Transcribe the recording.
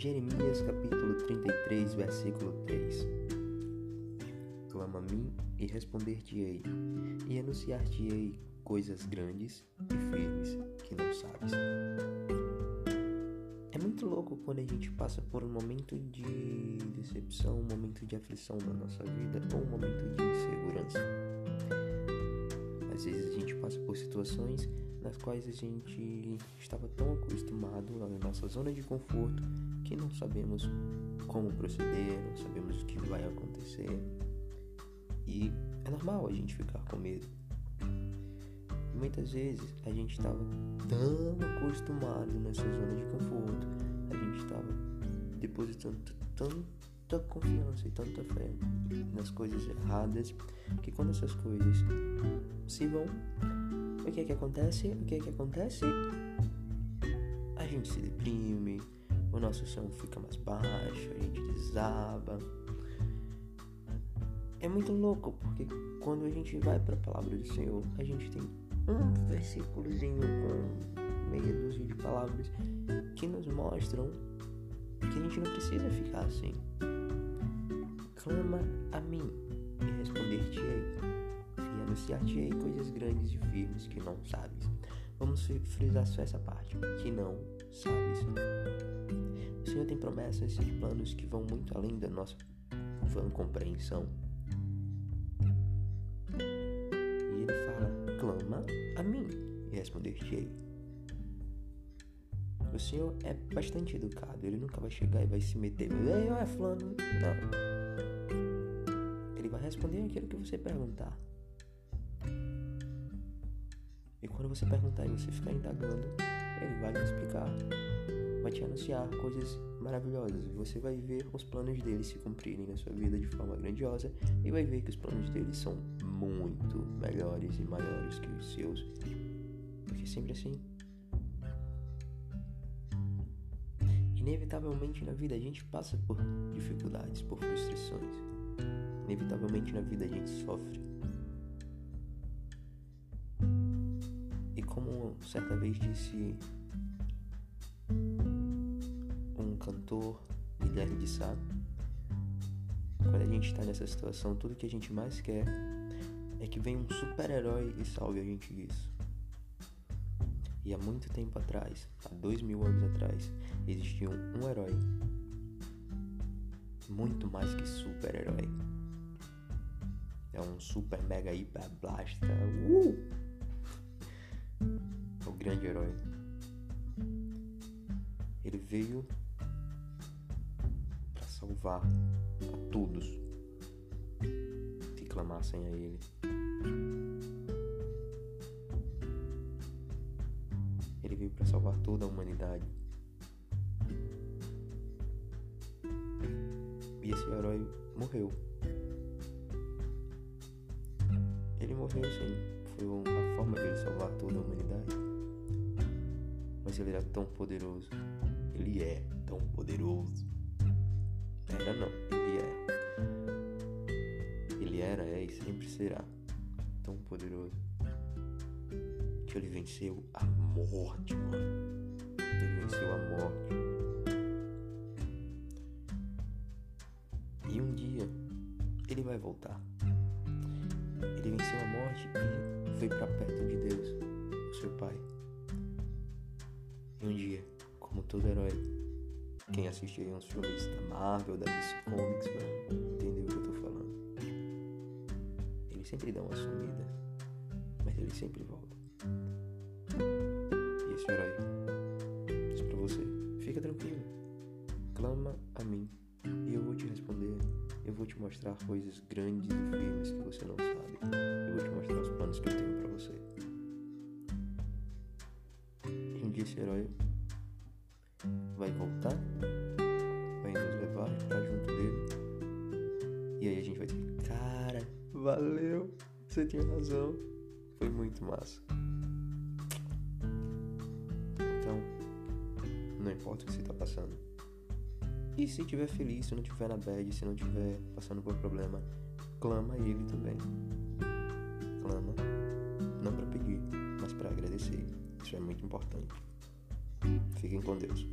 Jeremias capítulo 33, versículo 3 Clama a mim e responder-te-ei, e anunciar-te-ei coisas grandes e firmes que não sabes. É muito louco quando a gente passa por um momento de decepção, um momento de aflição na nossa vida ou um momento de insegurança. Às vezes a gente passa por situações nas quais a gente estava tão acostumado na nossa zona de conforto que não sabemos como proceder, não sabemos o que vai acontecer. E é normal a gente ficar com medo. E muitas vezes a gente estava tão acostumado nessa zona de conforto, a gente estava depositando tanta confiança e tanta fé nas coisas erradas que quando essas coisas se vão, o que é que acontece? O que é que acontece? A gente se deprime, o nosso som fica mais baixo, a gente desaba. É muito louco, porque quando a gente vai para a palavra do Senhor, a gente tem um versículozinho com meia dúzia de palavras que nos mostram que a gente não precisa ficar assim. Clama a mim anunciar-te-ei coisas grandes e firmes que não sabes. Vamos frisar só essa parte, que não sabes. O Senhor tem promessas e planos que vão muito além da nossa vã compreensão. E ele fala: clama a mim e responder-te-ei. O Senhor é bastante educado, ele nunca vai chegar e vai se meter, ei, olha, fulano. Não. Ele vai responder aquilo que você perguntar. E quando você perguntar e você ficar indagando, ele vai te explicar, vai te anunciar coisas maravilhosas. E você vai ver os planos dele se cumprirem na sua vida de forma grandiosa e vai ver que os planos dele são muito melhores e maiores que os seus. Porque sempre assim. Inevitavelmente na vida a gente passa por dificuldades, por frustrações. Inevitavelmente na vida a gente sofre. Certa vez disse um cantor, Guilherme de Sá, quando a gente está nessa situação, tudo que a gente mais quer é que venha um super-herói e salve a gente disso. E há muito tempo atrás, há dois mil anos atrás, existia um, um herói. Muito mais que super-herói. É um super mega hiper blasta. Uh! Grande herói. Ele veio para salvar a todos que clamassem a Ele. Ele veio para salvar toda a humanidade. E esse herói morreu. Ele morreu sim. Foi a forma de ele salvar toda a humanidade mas ele era tão poderoso. Ele é tão poderoso. Era não, ele é. Ele era, é e sempre será tão poderoso. Que ele venceu a morte, mano. Ele venceu a morte. E um dia ele vai voltar. Ele venceu a morte e foi para perto de Deus, um dia, como todo herói, quem assistiu uns filmes da Marvel, da DC Comics, vai entender o que eu tô falando. Ele sempre dá uma sumida, mas ele sempre volta. E esse herói diz pra você: fica tranquilo, clama a mim e eu vou te responder. Eu vou te mostrar coisas grandes e firmes que você não sabe. Eu vou te mostrar os planos que eu tenho herói vai voltar, vai nos levar pra junto dele. E aí a gente vai dizer, cara, valeu, você tinha razão, foi muito massa. Então, não importa o que você tá passando. E se tiver feliz, se não tiver na bad, se não tiver passando por problema, clama ele também. Clama, não para pedir, mas para agradecer. Isso é muito importante. Fiquem com Deus.